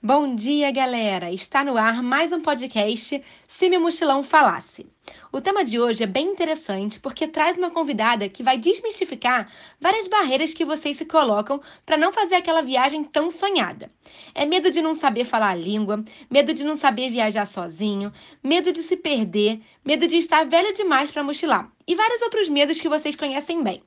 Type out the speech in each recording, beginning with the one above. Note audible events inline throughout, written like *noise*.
Bom dia, galera! Está no ar mais um podcast Se Meu Mochilão Falasse. O tema de hoje é bem interessante porque traz uma convidada que vai desmistificar várias barreiras que vocês se colocam para não fazer aquela viagem tão sonhada. É medo de não saber falar a língua, medo de não saber viajar sozinho, medo de se perder, medo de estar velho demais para mochilar e vários outros medos que vocês conhecem bem.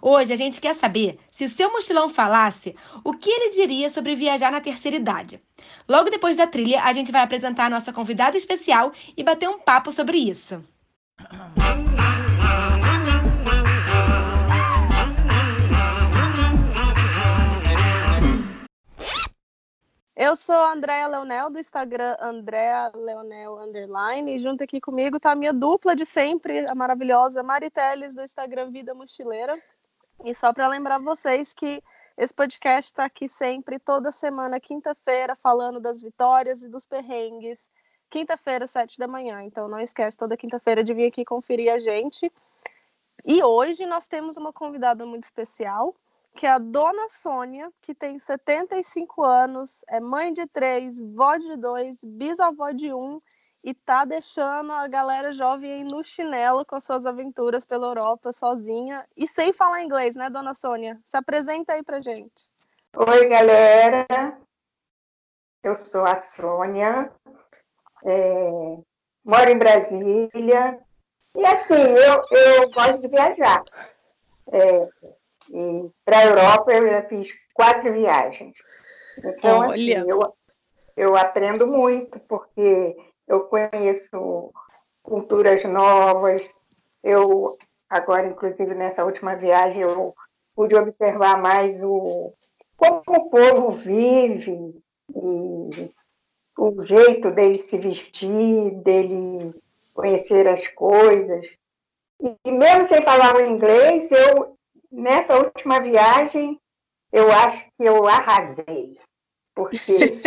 Hoje a gente quer saber se o seu mochilão falasse, o que ele diria sobre viajar na terceira idade. Logo depois da trilha, a gente vai apresentar a nossa convidada especial e bater um papo sobre isso. Eu sou a Andréa Leonel, do Instagram Andréa Leonel Underline, e junto aqui comigo está a minha dupla de sempre, a maravilhosa Mariteles, do Instagram Vida Mochileira. E só para lembrar vocês que esse podcast está aqui sempre, toda semana, quinta-feira, falando das vitórias e dos perrengues. Quinta-feira, sete da manhã. Então não esquece, toda quinta-feira de vir aqui conferir a gente. E hoje nós temos uma convidada muito especial, que é a Dona Sônia, que tem 75 anos, é mãe de três, vó de dois, bisavó de um e tá deixando a galera jovem aí no chinelo com suas aventuras pela Europa sozinha e sem falar inglês, né, dona Sônia? Se apresenta aí pra gente. Oi, galera. Eu sou a Sônia, é, moro em Brasília e assim, eu, eu gosto de viajar. É, para a Europa eu já fiz quatro viagens. Então, Olha. assim, eu, eu aprendo muito, porque eu conheço culturas novas. Eu, agora, inclusive, nessa última viagem, eu pude observar mais o como o povo vive e o jeito dele se vestir, dele conhecer as coisas. E mesmo sem falar o inglês, eu nessa última viagem eu acho que eu arrasei porque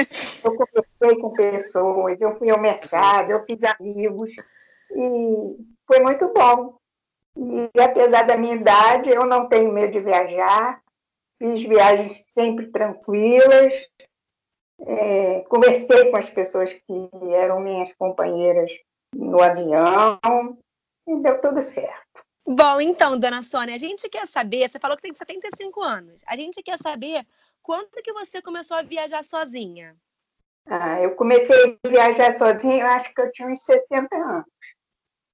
eu conversei com pessoas, eu fui ao mercado, eu fiz amigos, e foi muito bom. E apesar da minha idade, eu não tenho medo de viajar, fiz viagens sempre tranquilas, é, conversei com as pessoas que eram minhas companheiras no avião, e deu tudo certo. Bom, então, dona Sônia, a gente quer saber, você falou que tem 75 anos, a gente quer saber quando que você começou a viajar sozinha? Ah, eu comecei a viajar sozinha, eu acho que eu tinha uns 60 anos.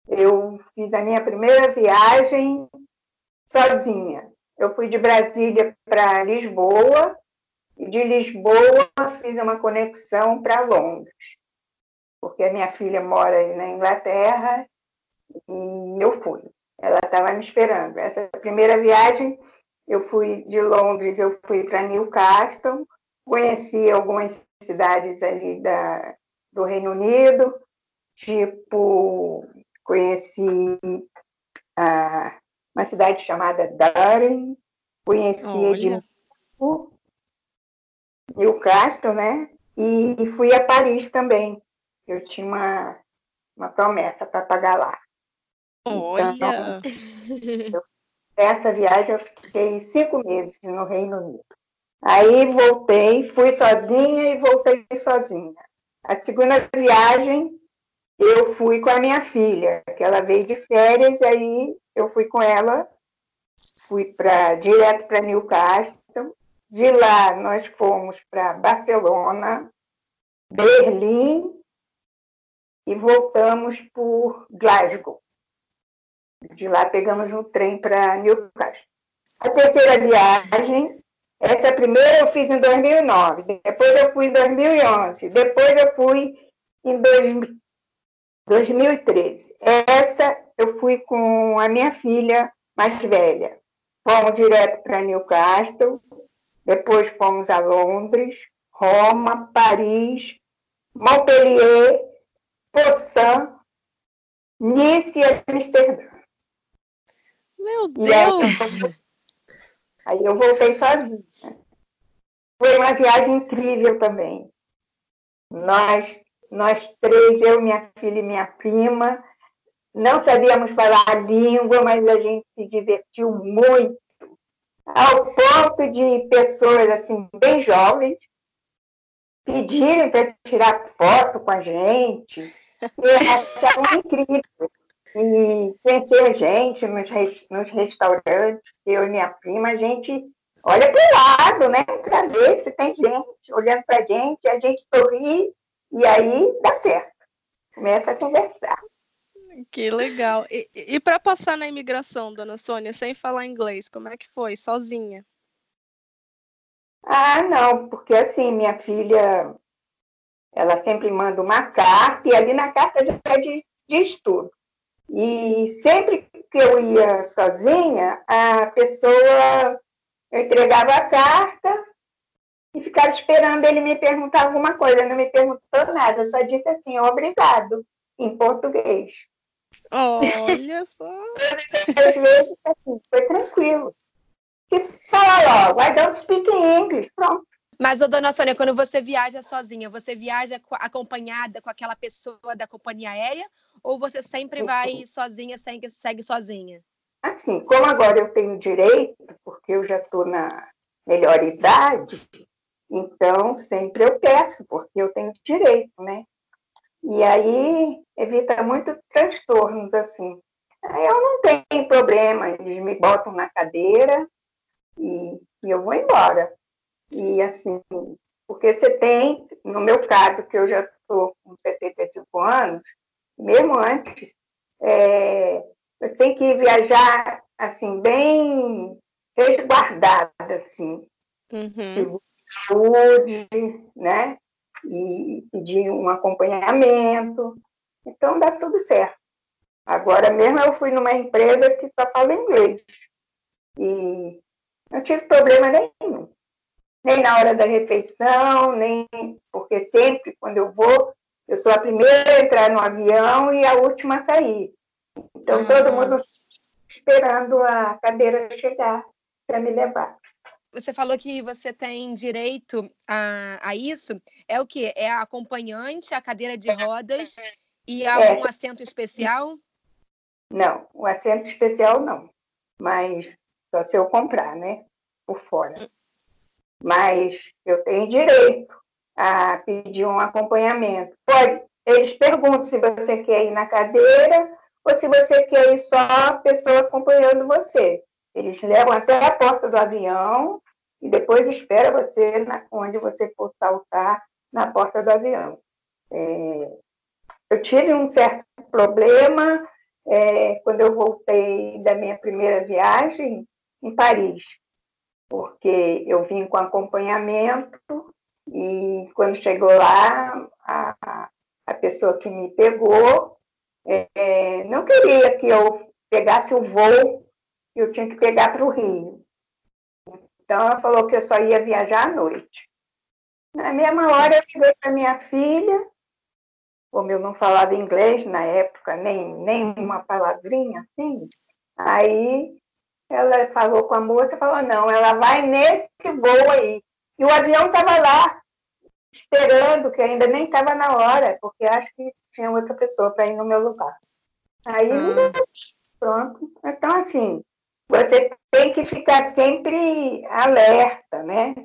Eu fiz a minha primeira viagem sozinha. Eu fui de Brasília para Lisboa e de Lisboa fiz uma conexão para Londres, porque a minha filha mora na Inglaterra e eu fui. Ela estava me esperando. Essa primeira viagem eu fui de Londres, eu fui para Newcastle, conheci algumas cidades ali da, do Reino Unido, tipo, conheci ah, uma cidade chamada Durham, conheci Edimburgo, Newcastle, né? E fui a Paris também. Eu tinha uma, uma promessa para pagar lá. Olha! Então, eu essa viagem eu fiquei cinco meses no Reino Unido. Aí voltei, fui sozinha e voltei sozinha. A segunda viagem eu fui com a minha filha, que ela veio de férias, aí eu fui com ela, fui para direto para Newcastle. De lá nós fomos para Barcelona, Berlim e voltamos por Glasgow. De lá pegamos um trem para Newcastle. A terceira viagem, essa primeira eu fiz em 2009, depois eu fui em 2011, depois eu fui em 2013. Essa eu fui com a minha filha mais velha. Fomos direto para Newcastle, depois fomos a Londres, Roma, Paris, Montpellier, Poçan, Nice e Amsterdã. Meu Deus! Aí, aí eu voltei sozinha. Foi uma viagem incrível também. Nós, nós três, eu, minha filha e minha prima, não sabíamos falar a língua, mas a gente se divertiu muito, ao ponto de pessoas assim bem jovens pedirem para tirar foto com a gente. E achavam incrível. E conhecer a gente nos, nos restaurantes, eu e minha prima, a gente olha para o lado, né? Para ver se tem gente olhando para a gente, a gente sorri e aí dá certo. Começa a conversar. Que legal. E, e para passar na imigração, dona Sônia, sem falar inglês, como é que foi? Sozinha? Ah, não, porque assim, minha filha, ela sempre manda uma carta, e ali na carta já é de, de estudo. E sempre que eu ia sozinha, a pessoa eu entregava a carta e ficava esperando ele me perguntar alguma coisa. Ele não me perguntou nada, só disse assim, obrigado, em português. Olha *laughs* só. Às vezes, assim, foi tranquilo. Se fala logo, I don't speak English, pronto. Mas, ô, dona Sônia, quando você viaja sozinha, você viaja acompanhada com aquela pessoa da companhia aérea? Ou você sempre vai sozinha, segue, segue sozinha? Assim, como agora eu tenho direito, porque eu já estou na melhor idade, então sempre eu peço, porque eu tenho direito, né? E aí evita muito transtornos, assim. Eu não tenho problema, eles me botam na cadeira e, e eu vou embora. E assim, porque você tem, no meu caso, que eu já estou com 75 anos, mesmo antes, é, você tem que viajar assim, bem resguardada, assim. Uhum. Saúde, né? E pedir um acompanhamento. Então dá tudo certo. Agora mesmo eu fui numa empresa que só fala inglês. E não tive problema nenhum. Nem na hora da refeição, nem porque sempre quando eu vou, eu sou a primeira a entrar no avião e a última a sair. Então, todo mundo esperando a cadeira chegar para me levar. Você falou que você tem direito a, a isso. É o que? É a acompanhante, a cadeira de rodas e algum é. assento especial? Não, o assento especial não. Mas só se eu comprar, né? Por fora. Hum. Mas eu tenho direito a pedir um acompanhamento. Pode, eles perguntam se você quer ir na cadeira ou se você quer ir só a pessoa acompanhando você. Eles levam até a porta do avião e depois espera você na, onde você for saltar na porta do avião. É, eu tive um certo problema é, quando eu voltei da minha primeira viagem em Paris, porque eu vim com acompanhamento e quando chegou lá, a, a pessoa que me pegou é, não queria que eu pegasse o voo que eu tinha que pegar para o Rio. Então, ela falou que eu só ia viajar à noite. Na mesma hora, eu liguei para minha filha, como eu não falava inglês na época, nem, nem uma palavrinha assim, aí ela falou com a moça, falou, não, ela vai nesse voo aí. E o avião estava lá, esperando, que ainda nem estava na hora, porque acho que tinha outra pessoa para ir no meu lugar. Aí, ah. pronto. Então, assim, você tem que ficar sempre alerta, né?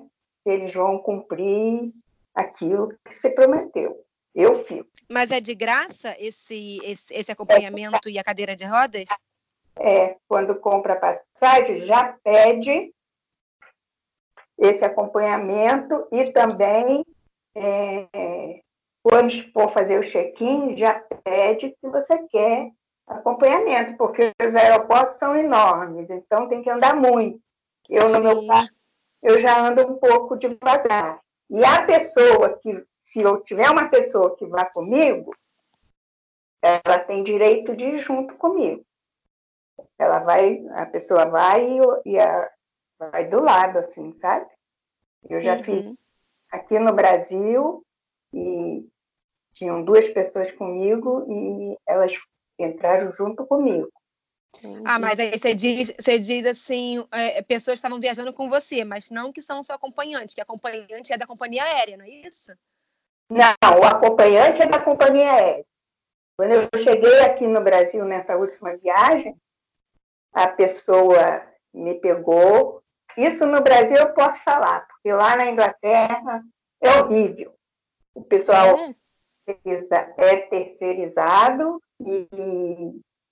Que eles vão cumprir aquilo que você prometeu. Eu fico. Mas é de graça esse, esse, esse acompanhamento é. e a cadeira de rodas? É, quando compra passagem, já pede esse acompanhamento e também é, quando for fazer o check-in, já pede que você quer acompanhamento, porque os aeroportos são enormes, então tem que andar muito. Eu, no meu caso, eu já ando um pouco devagar. E a pessoa que, se eu tiver uma pessoa que vá comigo, ela tem direito de ir junto comigo. Ela vai, a pessoa vai e, e a, vai do lado, assim, sabe? Eu já uhum. fiz aqui no Brasil e tinham duas pessoas comigo e elas entraram junto comigo. Ah, mas aí você diz, você diz assim, é, pessoas estavam viajando com você, mas não que são seu acompanhante, que acompanhante é da companhia aérea, não é isso? Não, o acompanhante é da companhia aérea. Quando eu cheguei aqui no Brasil nessa última viagem, a pessoa me pegou. Isso no Brasil eu posso falar, porque lá na Inglaterra é horrível. O pessoal é, é terceirizado e,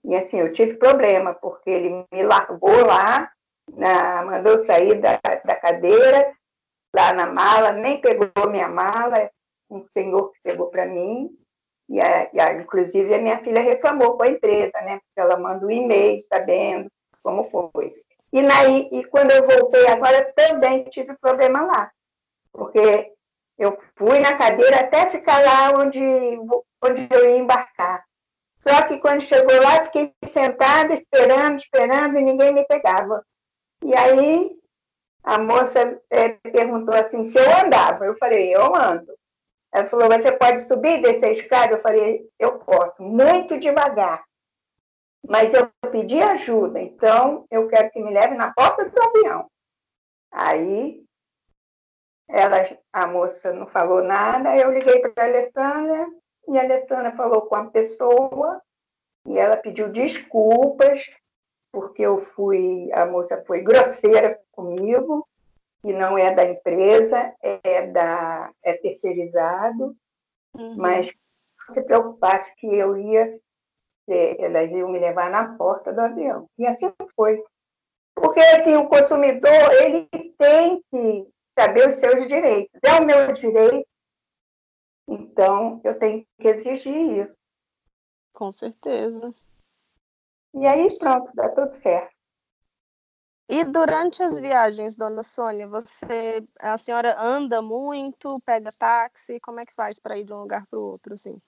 e, assim, eu tive problema, porque ele me largou lá, na, mandou sair da, da cadeira, lá na mala, nem pegou minha mala, um senhor que pegou para mim, e, a, e a, inclusive a minha filha reclamou com a empresa, né? Porque ela manda um e-mail sabendo como foi. E, na, e quando eu voltei agora, também tive problema lá, porque eu fui na cadeira até ficar lá onde, onde eu ia embarcar. Só que quando chegou lá, fiquei sentada, esperando, esperando, e ninguém me pegava. E aí a moça é, perguntou assim se eu andava. Eu falei, eu ando. Ela falou, você pode subir e descer a escada? Eu falei, eu posso, muito devagar. Mas eu pedi ajuda, então eu quero que me leve na porta do avião. Aí ela, a moça não falou nada, eu liguei para a Alessandra e a Alessandra falou com a pessoa e ela pediu desculpas porque eu fui, a moça foi grosseira comigo e não é da empresa, é da é terceirizado, uhum. mas se preocupasse que eu ia, elas iam me levar na porta do avião. E assim foi. Porque assim, o consumidor ele tem que saber os seus direitos. É o meu direito, então eu tenho que exigir isso. Com certeza. E aí pronto, dá tudo certo. E durante as viagens, dona Sônia, você, a senhora anda muito, pega táxi, como é que faz para ir de um lugar para o outro, assim?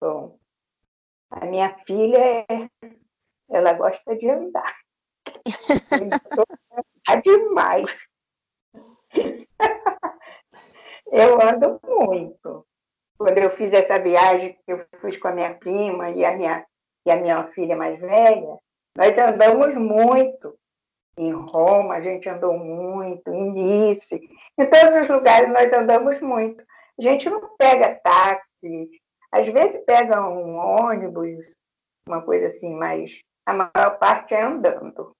Bom, a minha filha, ela gosta de andar. é demais. Eu ando muito. Quando eu fiz essa viagem que eu fiz com a minha prima e a minha, e a minha filha mais velha, nós andamos muito. Em Roma, a gente andou muito, em Nice, em todos os lugares nós andamos muito. A gente não pega táxi, às vezes pega um ônibus, uma coisa assim, mas a maior parte é andando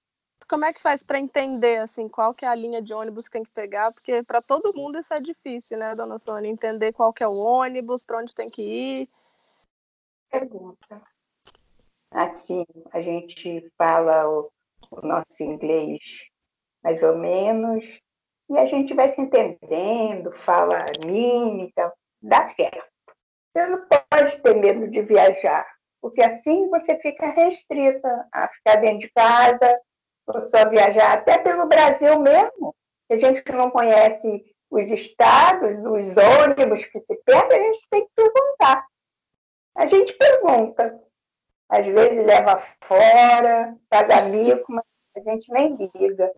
como é que faz para entender assim qual que é a linha de ônibus que tem que pegar? Porque para todo mundo isso é difícil, né, dona Sônia? Entender qual que é o ônibus, para onde tem que ir. Pergunta. Assim, a gente fala o, o nosso inglês mais ou menos, e a gente vai se entendendo, fala mímica, dá certo. Você não pode ter medo de viajar, porque assim você fica restrita a ficar dentro de casa, ou só viajar até pelo Brasil mesmo, que a gente não conhece os estados, os ônibus que se perdem, a gente tem que perguntar. A gente pergunta. Às vezes leva fora, paga mico, mas a gente nem liga.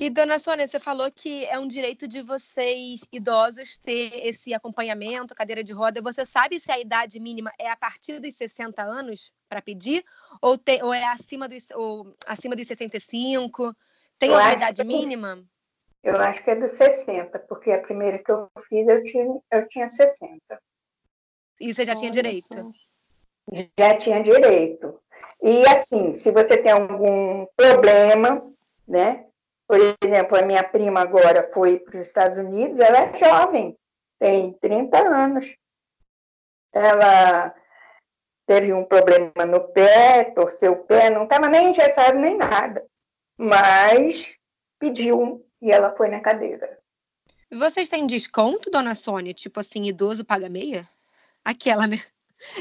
E, dona Sônia, você falou que é um direito de vocês, idosos, ter esse acompanhamento, cadeira de roda. Você sabe se a idade mínima é a partir dos 60 anos para pedir? Ou, tem, ou é acima dos, ou acima dos 65? Tem uma idade mínima? Eu acho que é dos 60, porque a primeira que eu fiz eu tinha, eu tinha 60. E você já tinha direito? Já tinha direito. E assim, se você tem algum problema, né? Por exemplo, a minha prima agora foi para os Estados Unidos, ela é jovem, tem 30 anos. Ela teve um problema no pé, torceu o pé, não estava nem engessado nem nada, mas pediu e ela foi na cadeira. Vocês têm desconto, dona Sônia? Tipo assim, idoso paga meia? Aquela, né?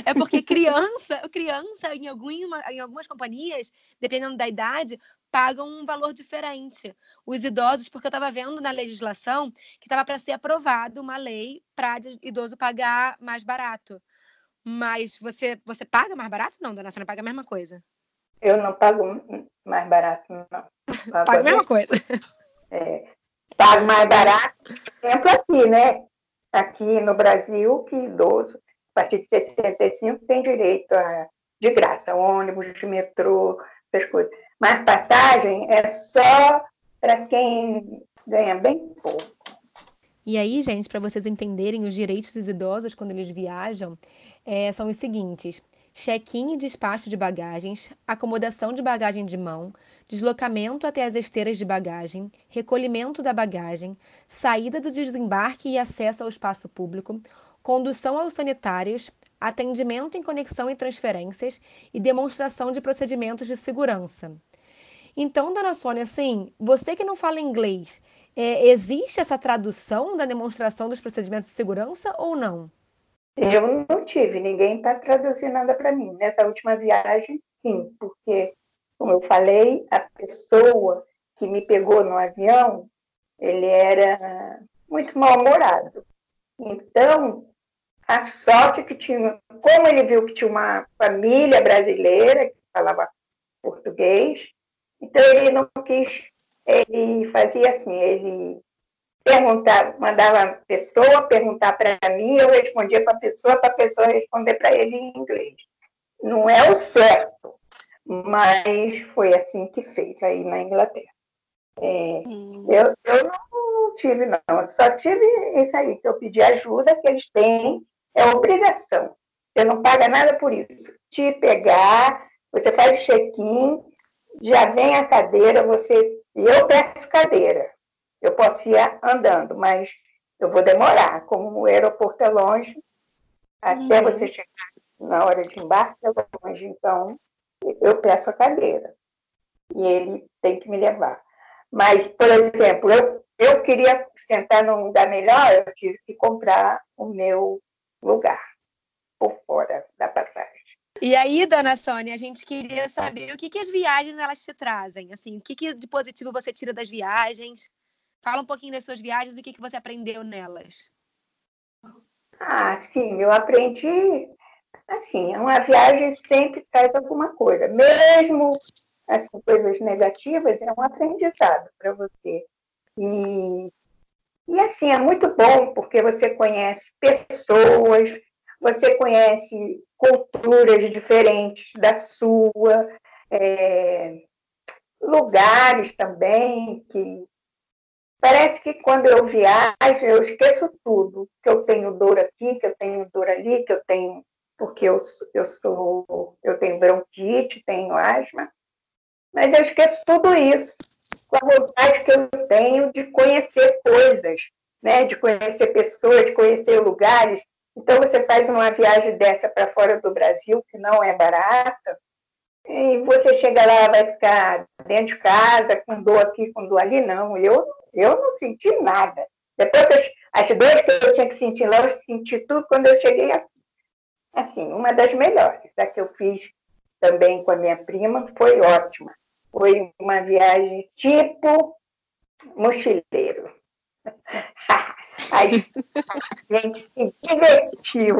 É porque *laughs* criança, criança em, alguma, em algumas companhias, dependendo da idade, pagam um valor diferente. Os idosos, porque eu estava vendo na legislação que estava para ser aprovada uma lei para idoso pagar mais barato. Mas você, você paga mais barato? Não, dona Sônia, paga a mesma coisa. Eu não pago mais barato, não. *laughs* Pago a mesma coisa. *laughs* É, pago mais barato, exemplo aqui, né? Aqui no Brasil, que idoso, a partir de 65, tem direito a, de graça, ônibus, de metrô, essas coisas. Mas passagem é só para quem ganha bem pouco. E aí, gente, para vocês entenderem os direitos dos idosos quando eles viajam, é, são os seguintes. check-in e despacho de bagagens, acomodação de bagagem de mão, deslocamento até as esteiras de bagagem, recolhimento da bagagem, saída do desembarque e acesso ao espaço público, condução aos sanitários, atendimento em conexão e transferências e demonstração de procedimentos de segurança. Então, dona Sônia, assim, você que não fala inglês, é, existe essa tradução da demonstração dos procedimentos de segurança ou não? Eu não tive, ninguém está traduzindo nada para mim. Nessa última viagem, sim, porque, como eu falei, a pessoa que me pegou no avião, ele era muito mal-humorado. Então, a sorte que tinha, como ele viu que tinha uma família brasileira que falava português, então ele não quis, ele fazia assim, ele perguntava, mandava a pessoa perguntar para mim, eu respondia para a pessoa, para a pessoa responder para ele em inglês. Não é o certo, mas foi assim que fez aí na Inglaterra. É, eu, eu não tive, não, eu só tive isso aí, que eu pedi ajuda, que eles têm, é obrigação. Você não paga nada por isso. Te pegar, você faz check-in, já vem a cadeira, você. Eu peço cadeira. Eu posso ir andando, mas eu vou demorar. Como o aeroporto é longe, até uhum. você chegar na hora de embarque é longe, então eu peço a cadeira. E ele tem que me levar. Mas, por exemplo, eu, eu queria sentar num lugar melhor, eu tive que comprar o meu lugar por fora da passagem. E aí, dona Sônia, a gente queria saber o que, que as viagens elas te trazem, assim, o que, que de positivo você tira das viagens? Fala um pouquinho das suas viagens e o que, que você aprendeu nelas. Ah, sim, eu aprendi, assim, uma viagem sempre traz alguma coisa, mesmo assim, coisas negativas, é um aprendizado para você. E, e assim, é muito bom, porque você conhece pessoas, você conhece culturas diferentes da sua, é, lugares também que parece que quando eu viajo eu esqueço tudo. Que eu tenho dor aqui que eu tenho dor ali que eu tenho porque eu, eu sou eu tenho bronquite tenho asma. Mas eu esqueço tudo isso com a vontade que eu tenho de conhecer coisas né? De conhecer pessoas de conhecer lugares então, você faz uma viagem dessa para fora do Brasil, que não é barata, e você chega lá, vai ficar dentro de casa, com dor aqui, com dor ali. Não, eu, eu não senti nada. Depois, as, dores que eu tinha que sentir lá, eu senti tudo quando eu cheguei aqui. Assim, uma das melhores. A que eu fiz também com a minha prima foi ótima. Foi uma viagem tipo mochileiro. *laughs* A gente se divertiu.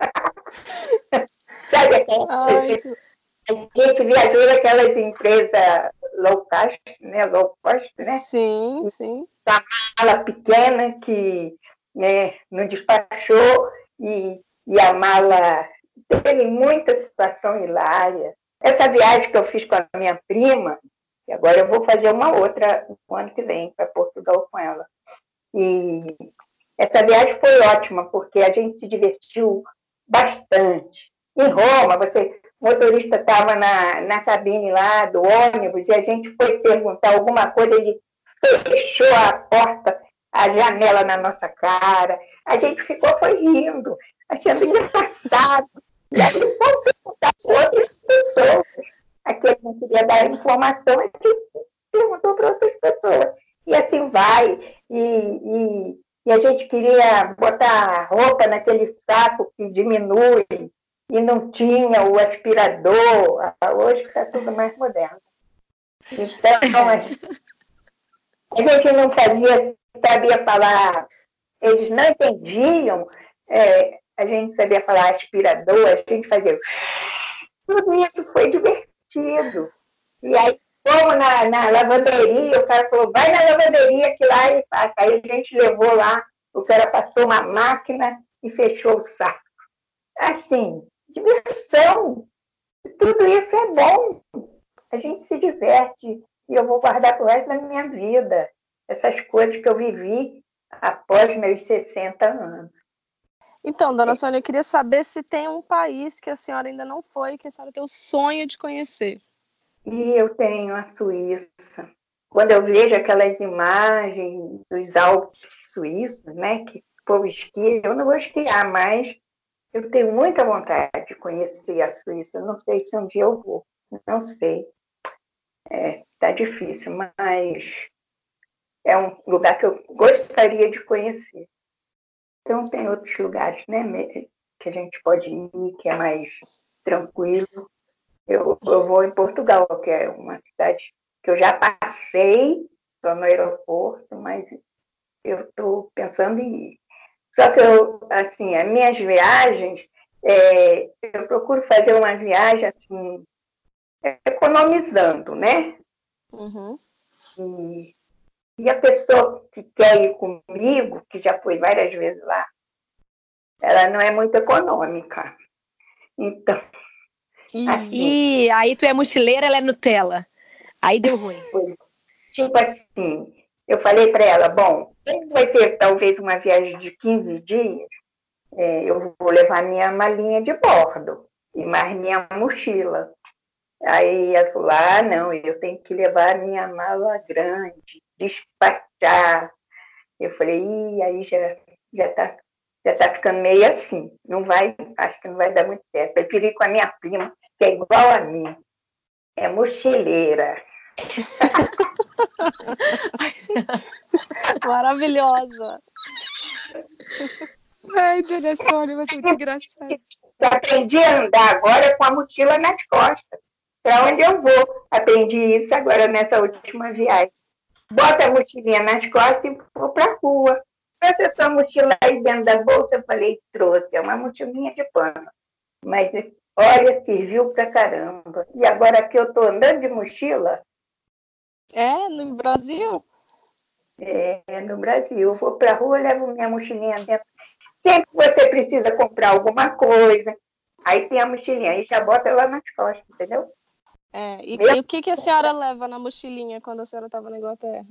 *laughs* Sabe aquela, a gente viajou naquelas empresas low cost, né? Low cost, né? Sim, sim. A mala pequena que né, não despachou e, e a mala teve muita situação hilária. Essa viagem que eu fiz com a minha prima, e agora eu vou fazer uma outra no ano que vem para Portugal com ela. E essa viagem foi ótima, porque a gente se divertiu bastante. Em Roma, você, o motorista estava na, na cabine lá do ônibus e a gente foi perguntar alguma coisa, ele fechou a porta, a janela na nossa cara. A gente ficou foi rindo, achando engraçado. E aí foi perguntar para outras pessoas. Aqui a gente queria dar informação, a gente perguntou para outras pessoas. E assim vai. E, e e a gente queria botar roupa naquele saco que diminui e não tinha o aspirador. Hoje está tudo mais moderno. Então, a gente não fazia, sabia falar, eles não entendiam, é, a gente sabia falar aspirador, a gente fazia. Tudo isso foi divertido. E aí Fomos na, na lavanderia, o cara falou, vai na lavanderia que lá ele. Aí a gente levou lá, o cara passou uma máquina e fechou o saco. Assim, diversão. Tudo isso é bom. A gente se diverte e eu vou guardar para o resto da minha vida essas coisas que eu vivi após meus 60 anos. Então, dona Sônia, eu queria saber se tem um país que a senhora ainda não foi, que a senhora tem o sonho de conhecer. E eu tenho a Suíça. Quando eu vejo aquelas imagens dos Alpes suíços, né, que o povo esquia, eu não vou esquiar, mas eu tenho muita vontade de conhecer a Suíça. não sei se um dia eu vou, não sei. É, tá difícil, mas é um lugar que eu gostaria de conhecer. Então, tem outros lugares né, que a gente pode ir, que é mais tranquilo. Eu, eu vou em Portugal, que é uma cidade que eu já passei, estou no aeroporto, mas eu estou pensando em ir. Só que eu, assim, as minhas viagens, é, eu procuro fazer uma viagem assim, economizando, né? Uhum. E e a pessoa que quer ir comigo, que já foi várias vezes lá, ela não é muito econômica. Então. E aí tu é mochileira, ela é Nutella. Aí deu ruim. *laughs* Tipo assim, eu falei para ela, bom, vai ser talvez uma viagem de 15 dias, é, eu vou levar minha malinha de bordo e mais minha mochila. Aí ela falou, ah, não, eu tenho que levar minha mala grande, despachar. Eu falei, Ih, aí já já está já tá ficando meio assim. Não vai, acho que não vai dar muito certo. Ir com a minha prima, que é igual a mim. É mochileira. *laughs* Maravilhosa. Ai, Dona Sônia, você é muito engraçada. Eu aprendi a andar agora com a mochila nas costas. Para onde eu vou? Aprendi isso agora nessa última viagem bota a mochilinha nas costas e vou para a rua. Essa sua mochila aí dentro da bolsa, eu falei, trouxe, é uma mochilinha de pano. Mas, olha, serviu pra caramba. E agora que eu estou andando de mochila. É, no Brasil? É, no Brasil. Eu vou para a rua, levo minha mochilinha dentro. Sempre que você precisa comprar alguma coisa, aí tem a mochilinha, aí já bota ela nas costas, entendeu? É, e, e, o que, que a senhora leva na mochilinha quando a senhora estava na Inglaterra?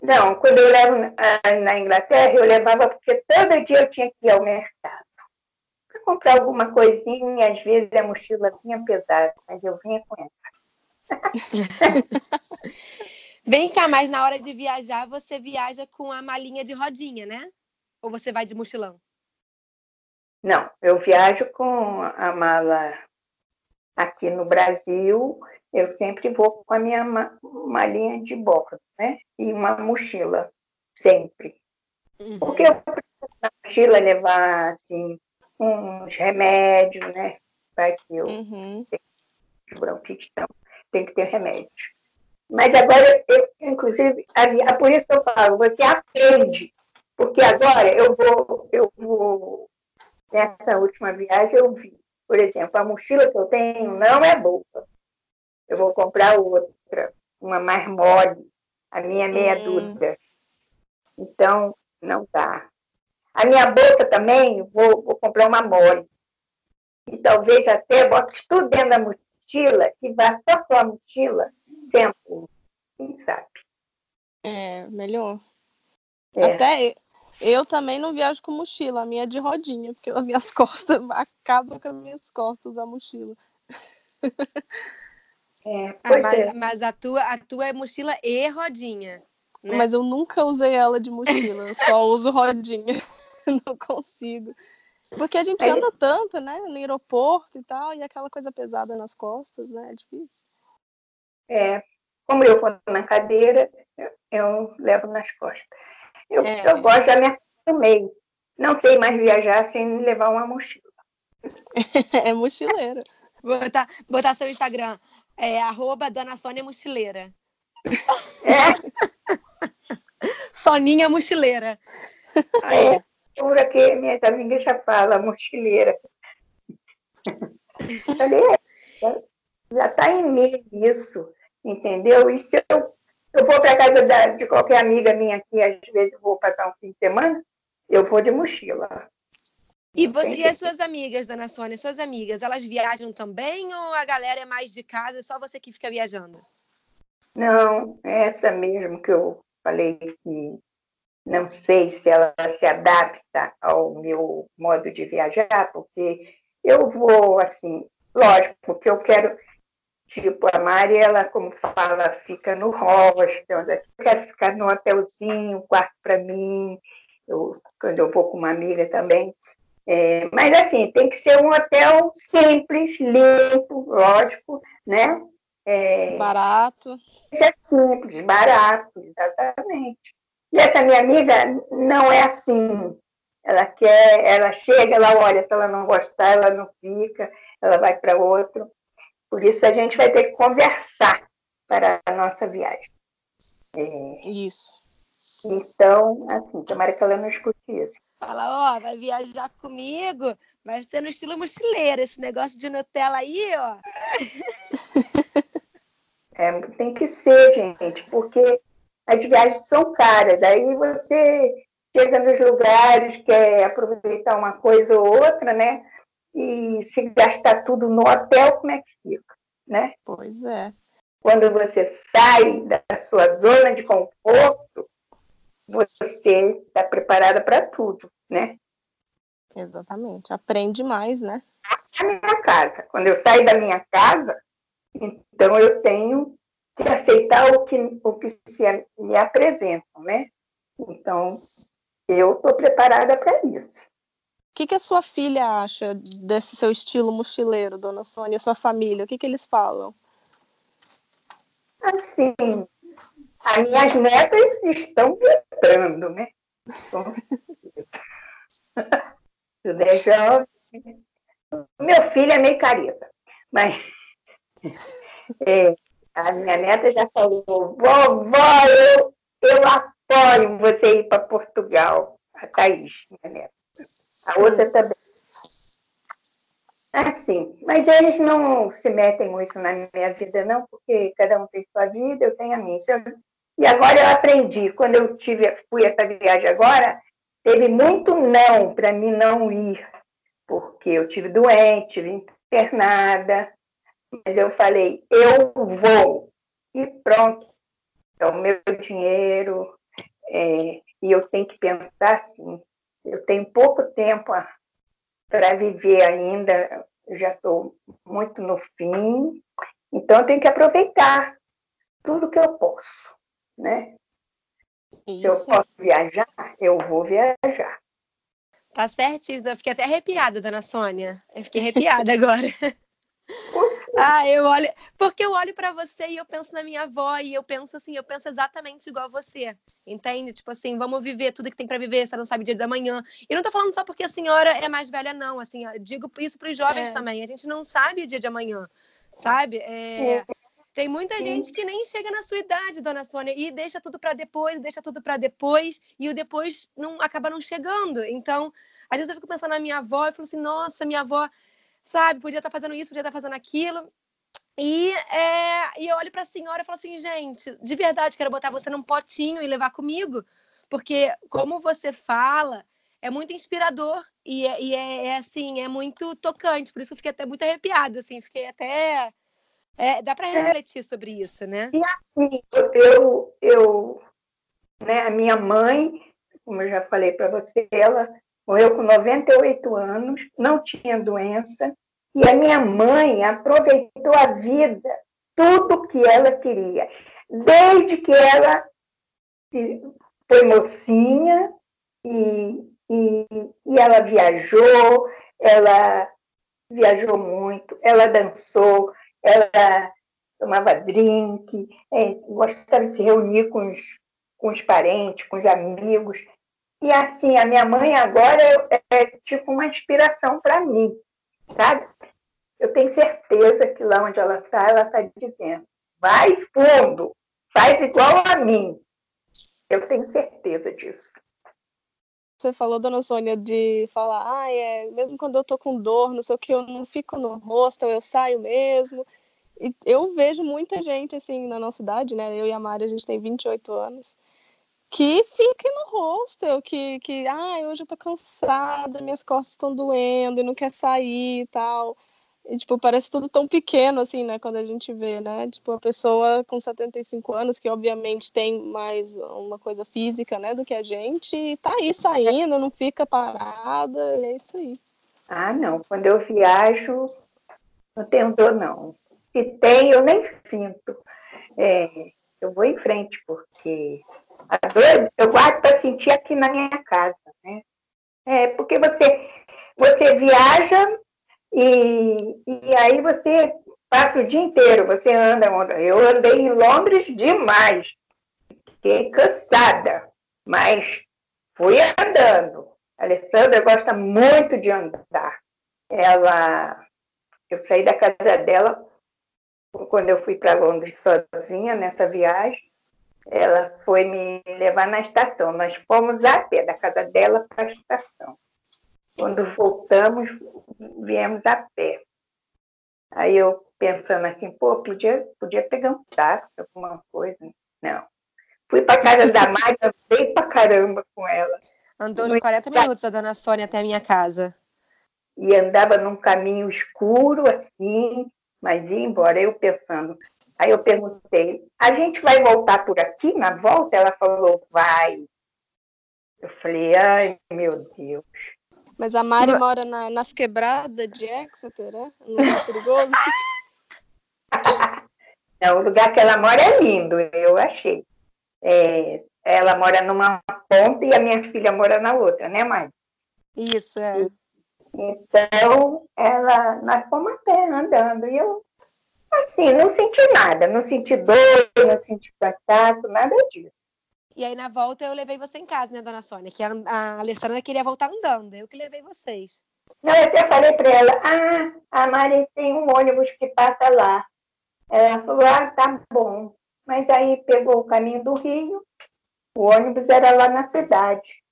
Não, quando eu levo na, Inglaterra, eu levava porque todo dia eu tinha que ir ao mercado. Para comprar alguma coisinha, às vezes a mochila vinha pesada, mas eu vinha com ela. *laughs* Vem cá, mas na hora de viajar, você viaja com a malinha de rodinha, né? Ou você vai de mochilão? Não, eu viajo com a mala Aqui no Brasil, eu sempre vou com a minha malinha de bordo, né? E uma mochila, sempre. Uhum. Porque eu preciso na mochila levar, assim, uns remédios, né? Para que eu uhum. bronquite, então tem que ter remédio. Mas agora, eu, inclusive, é por isso que eu falo, você aprende. Porque agora eu vou, eu vou, nessa última viagem eu vi por exemplo, a mochila que eu tenho não é boa. Eu vou comprar outra, uma mais mole, a minha meia hum. dúzia. Então, não dá. A minha bolsa também, vou, vou comprar uma mole. E talvez até bote tudo dentro da mochila, que vá só com a mochila, tempo. Quem sabe? É, melhor. É. Até eu também não viajo com mochila, a minha é de rodinha, porque as minhas *laughs* costas acabam com as minhas costas a mochila. É, ah, mas, é. mas, a, tua, a tua é mochila e rodinha. Né? Mas eu nunca usei ela de mochila, eu só uso rodinha. *laughs* não consigo. Porque a gente é. anda tanto, né? No aeroporto e tal, e aquela coisa pesada nas costas, né? É difícil. É, como eu vou na cadeira, eu, eu levo nas costas. Eu, é. eu gosto da minha no meio. Não sei mais viajar sem levar uma mochila. *laughs* é mochileira. Vou botar, botar seu Instagram. É arroba Dona Sônia Mochileira. É. *laughs* Soninha Mochileira. É, por aqui, minhas amigas já falam mochileira. *laughs* Falei, é, já está em mim isso, entendeu? E se eu eu vou para casa da, de qualquer amiga minha aqui, às vezes eu vou passar um fim de semana, eu vou de mochila. E você e as suas amigas, dona Sônia, suas amigas, elas viajam também ou a galera é mais de casa, só você que fica viajando? Não, é essa mesmo que eu falei que não sei se ela se adapta ao meu modo de viajar, porque eu vou, assim, lógico, que eu quero, tipo, a Mari, ela, como fala, fica no hostel, eu quero ficar num hotelzinho, um quarto para mim, eu, quando eu vou com uma amiga também. É, mas, assim, tem que ser um hotel simples, limpo, lógico, né? É, barato. É simples, barato, exatamente. E essa minha amiga não é assim. Ela quer, ela chega, ela olha, se ela não gostar, ela não fica, ela vai para outro. Por isso a gente vai ter que conversar para a nossa viagem. É... Isso. Então, assim, tomara que ela não escute isso. Fala, ó, vai viajar comigo, vai ser no estilo mochileiro, esse negócio de Nutella aí, ó. *laughs* É, tem que ser, gente, porque as viagens são caras. Aí você chega nos lugares, quer aproveitar uma coisa ou outra, né? E se gastar tudo no hotel, como é que fica, né? Pois é. Quando você sai da sua zona de conforto, você está preparada para tudo, né? Exatamente. Aprende mais, né? A minha casa. Quando eu saio da minha casa, então eu tenho que aceitar o que, o que se me apresentam, né? Então, eu estou preparada para isso. Que, que a sua filha acha desse seu estilo mochileiro, dona Sônia, sua família? O que, que eles falam? Assim, as minhas netas estão vibrando, né? Jovem. *laughs* Meu filho é meio careta, mas *laughs* é, a minha neta já falou, vovó, eu, eu apoio você ir para Portugal. A Thaís, minha neta. A outra também. Assim, mas eles não se metem muito na minha vida, não, porque cada um tem sua vida, eu tenho a minha. E agora eu aprendi, quando eu tive, fui essa viagem agora, teve muito não para mim não ir, porque eu tive doente, tive internada, mas eu falei, eu vou. E pronto. É o meu dinheiro. É, e eu tenho que pensar assim, eu tenho pouco tempo para viver ainda, eu já estou muito no fim, então eu tenho que aproveitar tudo que eu posso, né? Isso. Se eu posso viajar, eu vou viajar. Tá. Eu fiquei até arrepiada, dona Sônia. Eu fiquei arrepiada agora. *laughs* Ah, eu *laughs* olho, porque eu olho para você e eu penso na minha avó e eu penso assim, eu penso exatamente igual a você, entende? Tipo assim, vamos viver tudo que tem para viver, você não sabe o dia da manhã. E não tô falando só porque a senhora é mais velha, não, assim, digo isso para os jovens é. também, a gente não sabe o dia de amanhã, sabe? É, tem muita gente que nem chega na sua idade, dona Sônia, e deixa tudo para depois, deixa tudo para depois, e o depois não acaba não chegando. Então, às vezes eu fico pensando na minha avó e falo assim, nossa, minha avó sabe? Podia estar tá fazendo isso, podia estar tá fazendo aquilo. E, é, e eu olho para a senhora e falo assim, gente, de verdade, quero botar você num potinho e levar comigo, porque como você fala, é muito inspirador e, é, e é, é, assim, é muito tocante, por isso eu fiquei até muito arrepiada, assim, fiquei até... É, dá para refletir sobre isso, né? E assim, eu, eu né, a minha mãe, como eu já falei para você, ela morreu com 98 anos, não tinha doença, e a minha mãe aproveitou a vida, tudo que ela queria, desde que ela foi mocinha e, e, e ela viajou, ela viajou muito, ela dançou, ela tomava drink, é, gostava de se reunir com os, com os parentes, com os amigos. E assim, a minha mãe agora é, é tipo uma inspiração para mim, sabe? Eu tenho certeza que lá onde ela está, ela está dizendo: vai fundo, faz igual a mim. Eu tenho certeza disso. Você falou, dona Sônia, de falar, ah, é, mesmo quando eu tô com dor, não sei o que, eu não fico no rosto, eu saio mesmo. E eu vejo muita gente, assim, na nossa idade, né? Eu e a Mari, a gente tem 28 anos que fiquem no hostel, que, que ah, hoje eu tô cansada, minhas costas estão doendo e não quer sair e tal. E, tipo, parece tudo tão pequeno, assim, né? Quando a gente vê, né? Tipo, a pessoa com 75 anos, que obviamente tem mais uma coisa física, né? Do que a gente, tá aí saindo, não fica parada, é isso aí. Ah, não. Quando eu viajo, não tenho dor, não. Se tem, eu nem sinto. É, eu vou em frente, porque a dor eu guardo para sentir aqui na minha casa, né? É, porque você, você viaja e, e aí você passa o dia inteiro, você anda, anda. Eu andei em Londres demais. Fiquei cansada, mas fui andando. A Alessandra gosta muito de andar. Ela, eu saí da casa dela quando eu fui para Londres sozinha nessa viagem. Ela foi me levar na estação. Nós fomos a pé da casa dela para a estação. Quando voltamos, viemos a pé. Aí eu pensando assim, pô, podia, podia pegar um táxi, alguma coisa. Não. Fui para casa da Mari, andei para caramba com ela. Andou uns 40 minutos a dona Sônia até a minha casa. E andava num caminho escuro, assim, mas ia embora. Eu pensando. Aí eu perguntei, a gente vai voltar por aqui na volta? Ela falou, vai. Eu falei, ai, meu Deus. Mas a Mari mora na, nas quebradas de Exeter, né? No lugar perigoso. *laughs* Não, o lugar que ela mora é lindo, eu achei. É, ela mora numa ponta e a minha filha mora na outra, né, mãe? Isso, é. Então, ela, nós fomos até andando. E eu, assim, não senti nada. Não senti dor, não senti cansaço, nada disso. E aí, na volta, eu levei você em casa, né, dona Sônia? Que a, a Alessandra queria voltar andando. Eu que levei vocês. Não, eu até falei para ela, ah, a Mari tem um ônibus que passa lá. Ela falou, ah, tá bom. Mas aí pegou o caminho do Rio, o ônibus era lá na cidade.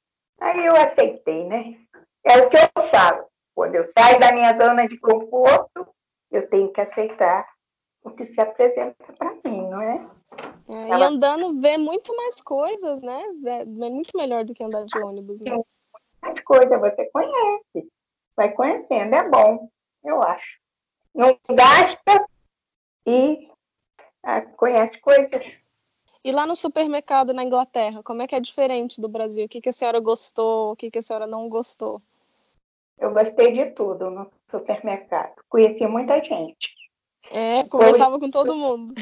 Aí eu aceitei, né? É o que eu falo. Quando eu saio da minha zona de conforto, eu tenho que aceitar que se apresenta para mim, não é? É, Ela... E andando vê muito mais coisas, né? É muito melhor do que andar de ônibus. Né? Mais coisa, você conhece. Vai conhecendo, é bom, eu acho. Não gasta e ah, conhece coisas. E lá no supermercado na Inglaterra, como é que é diferente do Brasil? O que, que a senhora gostou? O que, que a senhora não gostou? Eu gostei de tudo no supermercado. Conheci muita gente. É, conversava com todo mundo.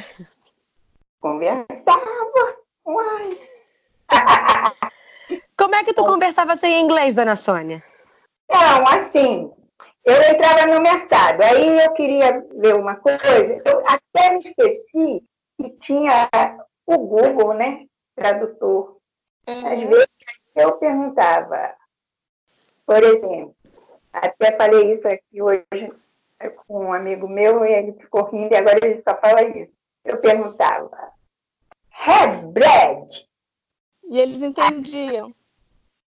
Conversava. Uai. *laughs* Como é que tu conversava sem inglês, dona Sônia? Não, assim, eu entrava no mercado, aí eu queria ver uma coisa, eu até me esqueci que tinha o Google, né? Tradutor. Uhum. Às vezes eu perguntava, por exemplo, até falei isso aqui hoje com um amigo meu, e ele ficou rindo, e agora ele só fala isso. Eu perguntava, have bread? E eles entendiam.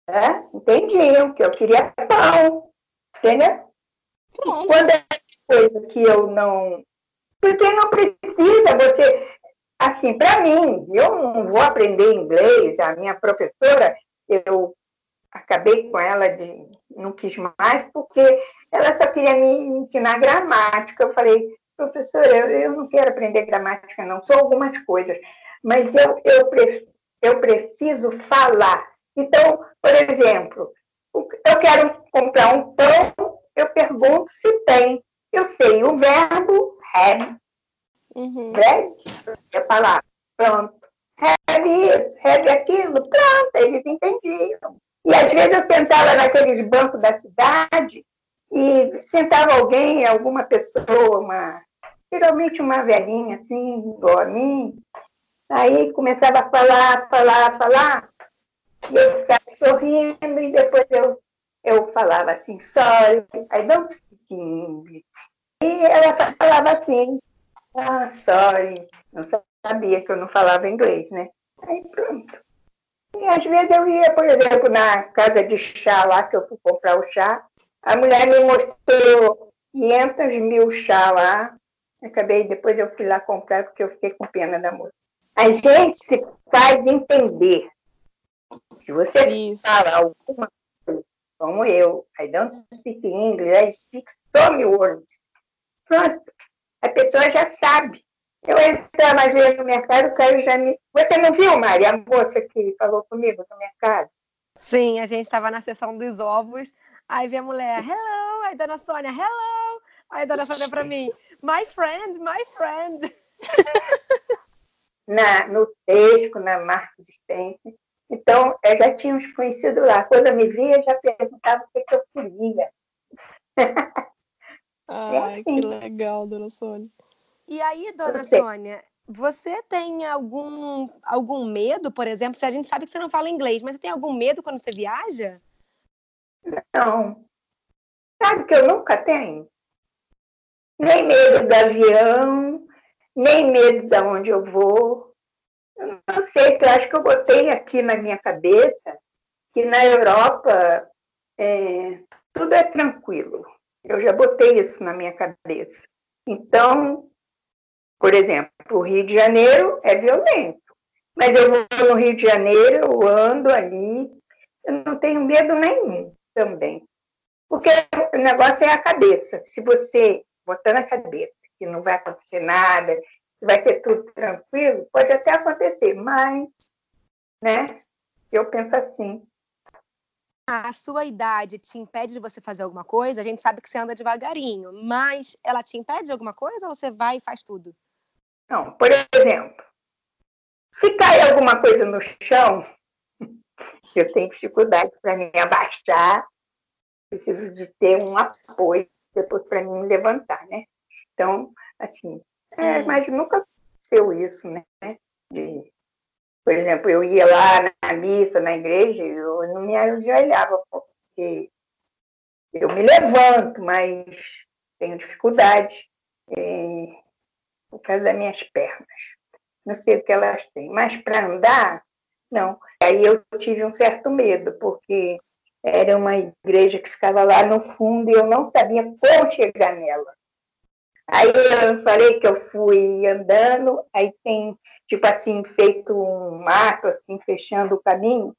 É, entendiam que eu queria pão, entendeu? Pronto. Quando é coisa que eu não. Porque não precisa você assim, para mim, eu não vou aprender inglês, a minha professora, eu acabei com ela de não quis mais, porque ela só queria me ensinar gramática. Eu falei, professora, eu, eu não quero aprender gramática, não, só algumas coisas, mas eu, eu, eu preciso falar. Então, por exemplo, eu quero comprar um pão, eu pergunto se tem. Eu sei o verbo have, Uhum. Bread, a palavra. Pronto. Have isso, have aquilo, pronto, eles entendiam. E às vezes eu sentava naqueles bancos da cidade e sentava alguém, alguma pessoa, uma, geralmente uma velhinha assim, igual a mim. Aí começava a falar, falar, falar, e eu ficava sorrindo, e depois eu, eu falava assim, sorry, I don't speak. E ela falava assim, ah, sorry. Não sabia que eu não falava inglês, né? Aí pronto. E às vezes eu ia, por exemplo, na casa de chá lá, que eu fui comprar o chá. A mulher me mostrou 500 mil chá lá. Acabei, depois eu fui lá comprar porque eu fiquei com pena da moça. A gente se faz entender. Se você Isso. fala alguma coisa, como eu, I don't speak English, I speak some words. pronto, a pessoa já sabe. Eu entrava às vezes no mercado, o cara já me. Você não viu, Mari, a moça que falou comigo no mercado? Sim, a gente estava na sessão dos ovos, aí vi a mulher, hello, aí dona Sônia, hello, aí a dona Sônia para mim, my friend, my friend. Na, no Tesco, na Marcos Spencer. Então, eu já tinha uns conhecidos lá. Quando eu me via, já perguntava o que, que eu queria. *laughs* Ai, é assim. que legal, dona Sônia. E aí, dona Sônia, você tem algum, algum medo, por exemplo, se a gente sabe que você não fala inglês, mas você tem algum medo quando você viaja? Não. Sabe que eu nunca tenho? Nem medo do avião, nem medo de onde eu vou. Eu não sei, eu acho que eu botei aqui na minha cabeça que na Europa é, tudo é tranquilo. Eu já botei isso na minha cabeça. Então, por exemplo, o Rio de Janeiro é violento, mas eu vou no Rio de Janeiro, eu ando ali, eu não tenho medo nenhum também. Porque o negócio é a cabeça. Se você botar na cabeça que não vai acontecer nada, que vai ser tudo tranquilo, pode até acontecer, mas, né, eu penso assim, a sua idade te impede de você fazer alguma coisa, a gente sabe que você anda devagarinho, mas ela te impede de alguma coisa ou você vai e faz tudo? Não, por exemplo, se cai alguma coisa no chão, eu tenho dificuldade para me abaixar, preciso de ter um apoio depois para me levantar, né? Então, assim, é, hum. mas nunca aconteceu isso, né? De por exemplo, eu ia lá na missa, na igreja, eu não me ajoelhava, porque eu me levanto, mas tenho dificuldade é, por causa das minhas pernas. Não sei o que elas têm, mas para andar, não. Aí eu tive um certo medo, porque era uma igreja que ficava lá no fundo e eu não sabia como chegar nela. Aí eu falei que eu fui andando, aí tem, tipo assim, feito um mato, assim, fechando o caminho,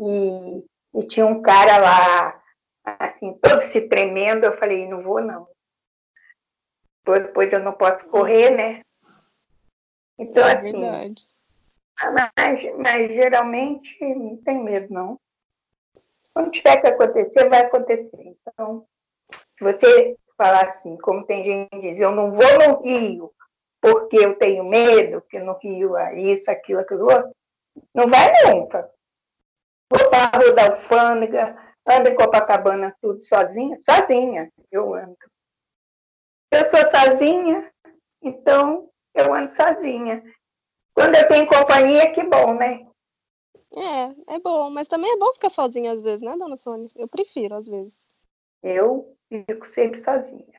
e, e tinha um cara lá, assim, todo se tremendo, eu falei, não vou não. Depois eu não posso correr, né? Então, é assim, verdade. Mas, mas geralmente não tem medo, não. Quando tiver que acontecer, vai acontecer. Então, se você falar assim, como tem gente que diz, eu não vou no Rio porque eu tenho medo, que no Rio é isso, aquilo, aquilo outro, não vai nunca. Vou para a Rua da Alfândega, ando em Copacabana tudo sozinha, sozinha, eu ando. Eu sou sozinha, então eu ando sozinha. Quando eu tenho companhia, que bom, né? É, é bom, mas também é bom ficar sozinha às vezes, né, dona Sônia? Eu prefiro às vezes. Eu fico sempre sozinha.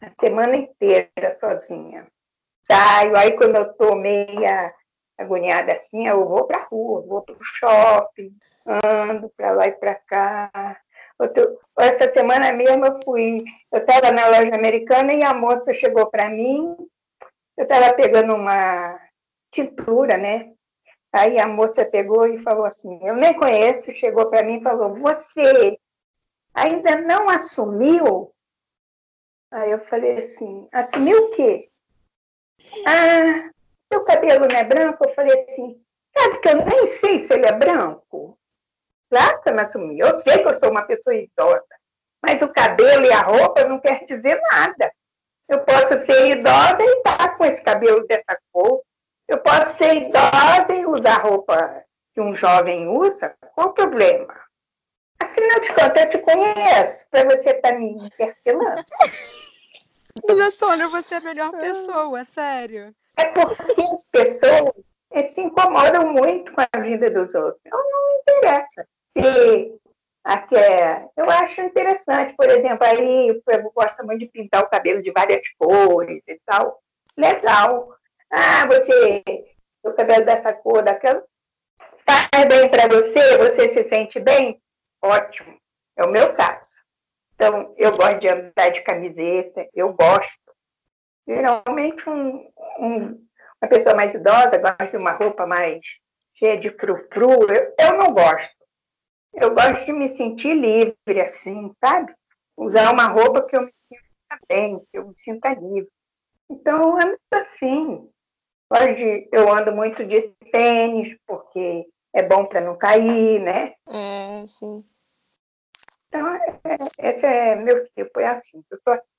A semana inteira sozinha. Saio, aí quando eu estou meia agoniada assim, eu vou para a rua, vou para o shopping, ando para lá e para cá. Outro, essa semana mesmo eu fui, eu estava na loja americana e a moça chegou para mim, eu estava pegando uma tintura, né? Aí a moça pegou e falou assim, eu nem conheço, chegou para mim e falou, você ainda não assumiu? Aí eu falei assim, assumiu o quê? Ah, seu cabelo não é branco? Eu falei assim, sabe que eu nem sei se ele é branco? Claro que eu não assumi. Eu sei que eu sou uma pessoa idosa, mas o cabelo e a roupa não quer dizer nada. Eu posso ser idosa e estar com esse cabelo dessa cor. Eu posso ser idosa e usar roupa que um jovem usa. Qual o problema? Afinal de contas, eu te conheço, para você estar tá me interpelando. *laughs* Dona Sônia, você é a melhor pessoa, sério. É porque as pessoas se incomodam muito com a vida dos outros. Então, não me interessa. Se aqui é, eu acho interessante, por exemplo, aí o povo gosta muito de pintar o cabelo de várias cores e tal. Legal. Ah, você, o cabelo dessa cor, daquela. Faz bem para você? Você se sente bem? ótimo. É o meu caso. Então, eu gosto de andar de camiseta, eu gosto. Geralmente, um, um, uma pessoa mais idosa gosta de uma roupa mais cheia de frufru. Eu, eu não gosto. Eu gosto de me sentir livre, assim, sabe? Usar uma roupa que eu me sinta bem, que eu me sinta livre. Então, eu ando assim. Hoje eu ando muito de tênis, porque é bom para não cair, né? É, sim. Então, é, esse é meu tipo, é assim. Eu sou assim.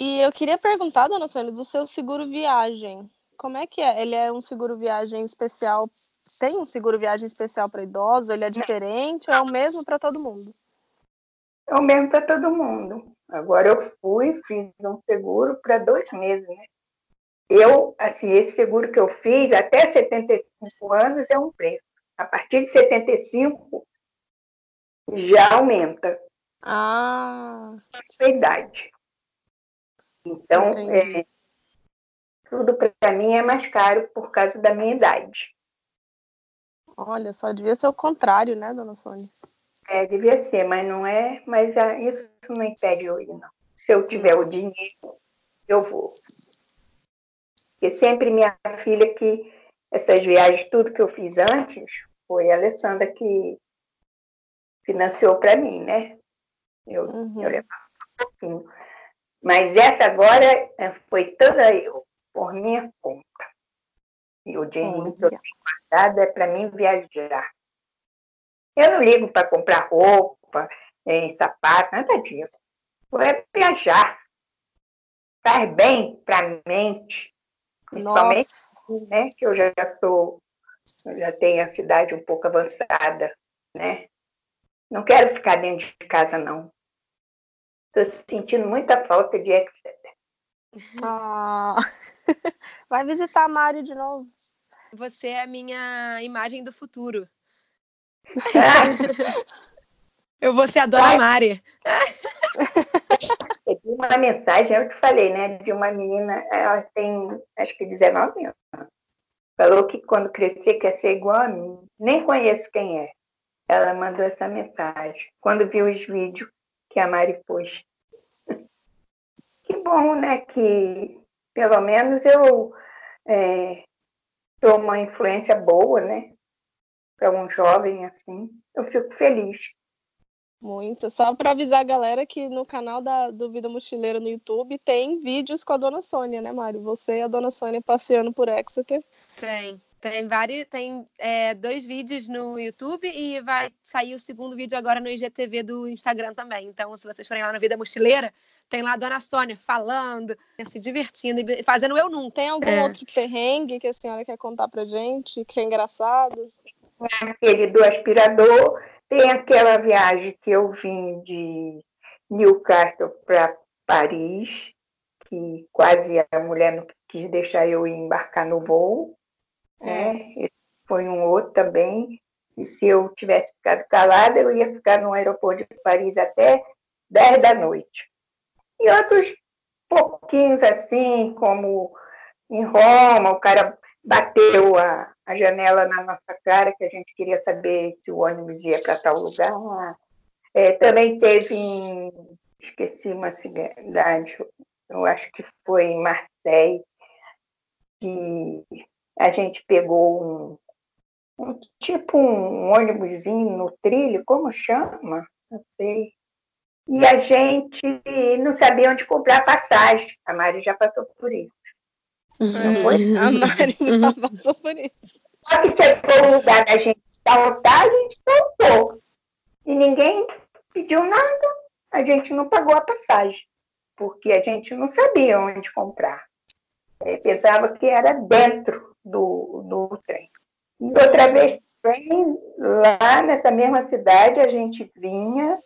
E eu queria perguntar, dona Sônia, do seu seguro viagem. Como é que é? Ele é um seguro viagem especial? Tem um seguro viagem especial para idosos? Ele é diferente ou é o mesmo para todo mundo? É o mesmo para todo mundo. Agora eu fui, fiz um seguro para dois meses, né? Eu, assim, esse seguro que eu fiz, até 75 anos é um preço. A partir de 75, já aumenta. Ah. A idade. Então, é, tudo para mim é mais caro por causa da minha idade. Olha, só devia ser o contrário, né, dona Sônia? É, devia ser, mas não é. Mas ah, isso não impede ir, não. Se eu tiver o dinheiro, eu vou. Porque sempre minha filha que essas viagens, tudo que eu fiz antes, foi a Alessandra que financiou para mim, né? Eu, uhum. eu levava um pouquinho. Mas essa agora é, foi toda eu, por minha conta. E o dinheiro que eu tenho guardado é para mim viajar. Eu não ligo para comprar roupa, nem sapato, nada disso. É viajar. Faz bem para a mente. Principalmente, né, que eu já sou, já tenho a cidade um pouco avançada, né? Não quero ficar dentro de casa, não. Estou sentindo muita falta de Exeter. Ah. *laughs* Vai visitar a Mari de novo. Você é a minha imagem do futuro. *laughs* Eu vou ser a Dona Mari. *laughs* uma mensagem, eu te falei, né? De uma menina, ela tem acho que 19 anos. Falou que quando crescer quer ser igual a mim. Nem conheço quem é. Ela mandou essa mensagem. Quando viu os vídeos que a Mari pôs. *laughs* Que bom, né? Que pelo menos eu é, sou uma influência boa, né? Para um jovem assim. Eu fico feliz. Muito. Só para avisar a galera que no canal da, do Vida Mochileira no YouTube tem vídeos com a dona Sônia, né, Mário? Você e a dona Sônia passeando por Exeter. Tem. Tem vários, tem é, dois vídeos no YouTube e vai sair o segundo vídeo agora no IGTV do Instagram também. Então, se vocês forem lá na Vida Mochileira, tem lá a Dona Sônia falando, se divertindo e fazendo eu nunca. Tem algum é. outro perrengue que a senhora quer contar pra gente, que é engraçado? Aquele do aspirador, tem aquela viagem que eu vim de Newcastle para Paris, que quase a mulher não quis deixar eu embarcar no voo. Né? Esse foi um outro também. E se eu tivesse ficado calada, eu ia ficar no aeroporto de Paris até 10 da noite. E outros pouquinhos assim, como em Roma, o cara bateu a, a janela na nossa cara, que a gente queria saber se o ônibus ia para tal lugar. É, também teve em, esqueci uma cidade, eu acho que foi em Marseille, que a gente pegou um, um tipo um ônibusinho no trilho, como chama? Não sei. E a gente não sabia onde comprar passagem. A Mari já passou por isso. Não foi? A Mari já passou por isso. Só que chegou o lugar da gente saltar, a gente saltou. E ninguém pediu nada. A gente não pagou a passagem, porque a gente não sabia onde comprar. Eu pensava que era dentro do, do trem. E outra vez também, lá nessa mesma cidade, a gente vinha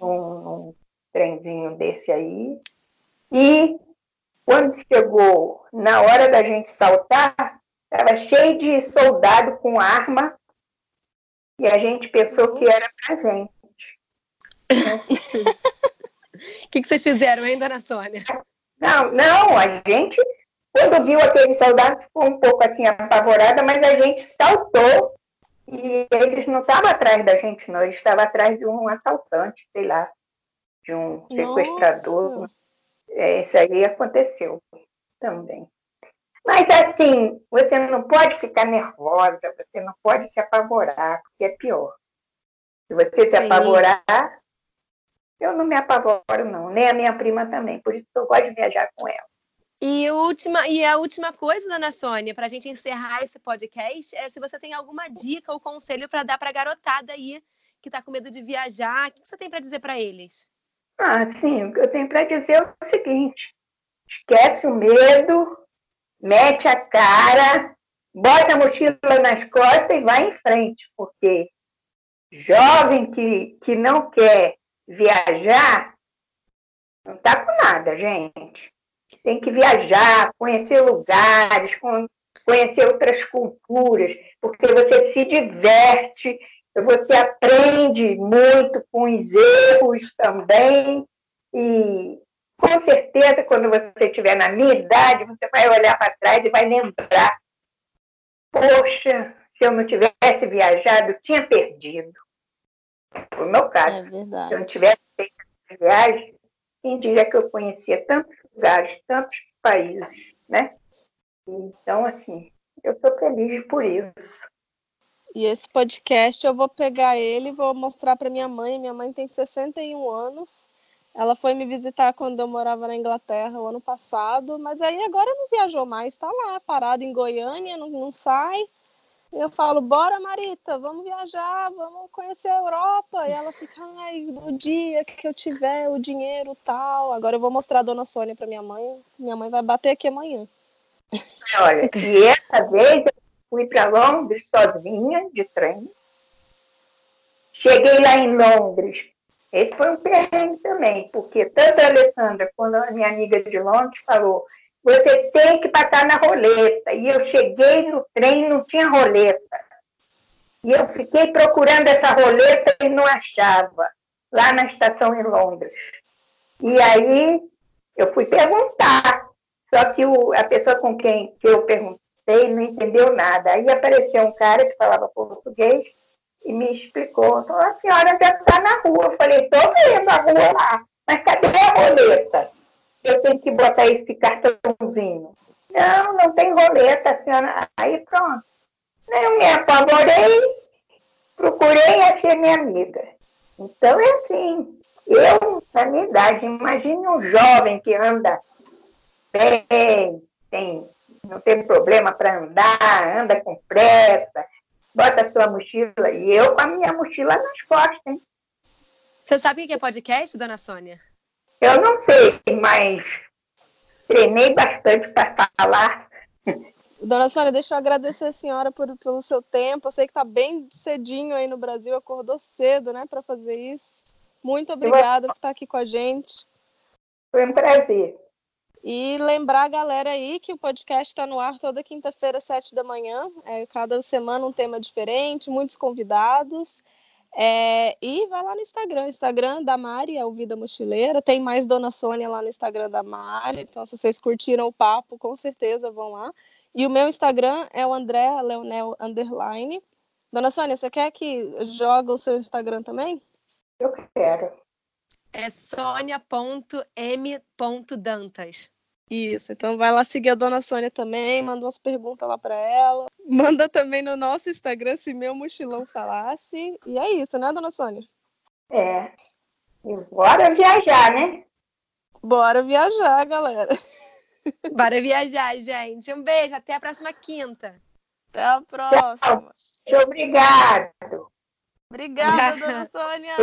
num, num trenzinho desse aí, e quando chegou na hora da gente saltar, estava cheio de soldado com arma, e a gente pensou que era para gente. O *laughs* que, que vocês fizeram, hein, dona Sônia? Não, não, a gente quando viu aquele soldado, ficou um pouco assim apavorada, mas a gente saltou e eles não estavam atrás da gente, não. Eles estavam atrás de um assaltante, sei lá, de um sequestrador. É, isso aí aconteceu também. Mas assim, você não pode ficar nervosa, você não pode se apavorar, porque é pior. Se você se Sim. apavorar, eu não me apavoro, não. Nem a minha prima também. Por isso que eu gosto de viajar com ela. E, última, e a última coisa, dona Sônia, para a gente encerrar esse podcast, é se você tem alguma dica ou conselho para dar para a garotada aí que está com medo de viajar. O que você tem para dizer para eles? Ah, sim. O que eu tenho para dizer é o seguinte: esquece o medo, mete a cara, bota a mochila nas costas e vai em frente, porque jovem que, que não quer viajar não está com nada, gente. Tem que viajar, conhecer lugares, conhecer outras culturas, porque você se diverte, você aprende muito com os erros também, e com certeza, quando você estiver na minha idade, você vai olhar para trás e vai lembrar: poxa, se eu não tivesse viajado, tinha perdido. Foi o meu caso. É. Se eu não tivesse feito essa viagem, quem diria que eu conhecia tantos lugares, tantos países, né? Então, assim, eu estou feliz por isso. E esse podcast eu vou pegar ele e vou mostrar para minha mãe. Minha mãe tem 61 anos. Ela foi me visitar quando eu morava na Inglaterra o ano passado, mas aí agora não viajou mais, está lá, parada em Goiânia, não, não sai. Eu falo, bora Marita, vamos viajar, vamos conhecer a Europa. E ela fica, ai, no dia que eu tiver o dinheiro tal. Agora eu vou mostrar a dona Sônia para minha mãe. Minha mãe vai bater aqui amanhã. Olha, e essa vez fui para Londres sozinha, de trem. Cheguei lá em Londres. Esse foi um perrengue também, porque tanto a Alessandra quanto a minha amiga de Londres falou você tem que passar na roleta. E eu cheguei no trem não tinha roleta. E eu fiquei procurando essa roleta e não achava, lá na estação em Londres. E aí eu fui perguntar, só que o, a pessoa com quem que eu perguntei não entendeu nada. Aí apareceu um cara que falava português e me explicou. A senhora já está na rua. Eu falei, estou vendo a rua lá, mas cadê a roleta? eu tenho que botar esse cartãozinho. Não, não tem roleta, senhora. Aí pronto. Eu me apavorei, procurei e achei minha amiga. Então é assim. Eu, na minha idade, imagine um jovem que anda bem, tem, não tem problema para andar, anda com pressa, bota a sua mochila. E eu com a minha mochila nas costas, hein? Você sabe o que é podcast, dona Sônia? Eu não sei, mas treinei bastante para falar. Dona Sônia, deixa eu agradecer a senhora por, pelo seu tempo. Eu sei que está bem cedinho aí no Brasil, acordou cedo, né, para fazer isso. Muito obrigada por estar aqui com a gente. Foi um prazer. E lembrar a galera aí que o podcast está no ar toda quinta-feira, sete da manhã. É, cada semana um tema diferente, muitos convidados. É, e vai lá no Instagram, Instagram da Mari, é o Vida Mochileira. Tem mais Dona Sônia lá no Instagram da Mari. Então, se vocês curtiram o papo, com certeza vão lá. E o meu Instagram é o André Leonel Underline. Dona Sônia, você quer que jogue o seu Instagram também? Eu quero. É sonia.m.dantas. Isso, então vai lá seguir a dona Sônia também, manda umas perguntas lá para ela. *laughs* Manda também no nosso Instagram se meu mochilão falasse. E é isso, né, dona Sônia? É. E bora viajar, né? Bora viajar, galera. *laughs* Bora viajar, gente. Um beijo, até a próxima quinta. Até a próxima. Tchau. Obrigado. Obrigada, dona *laughs* Sônia.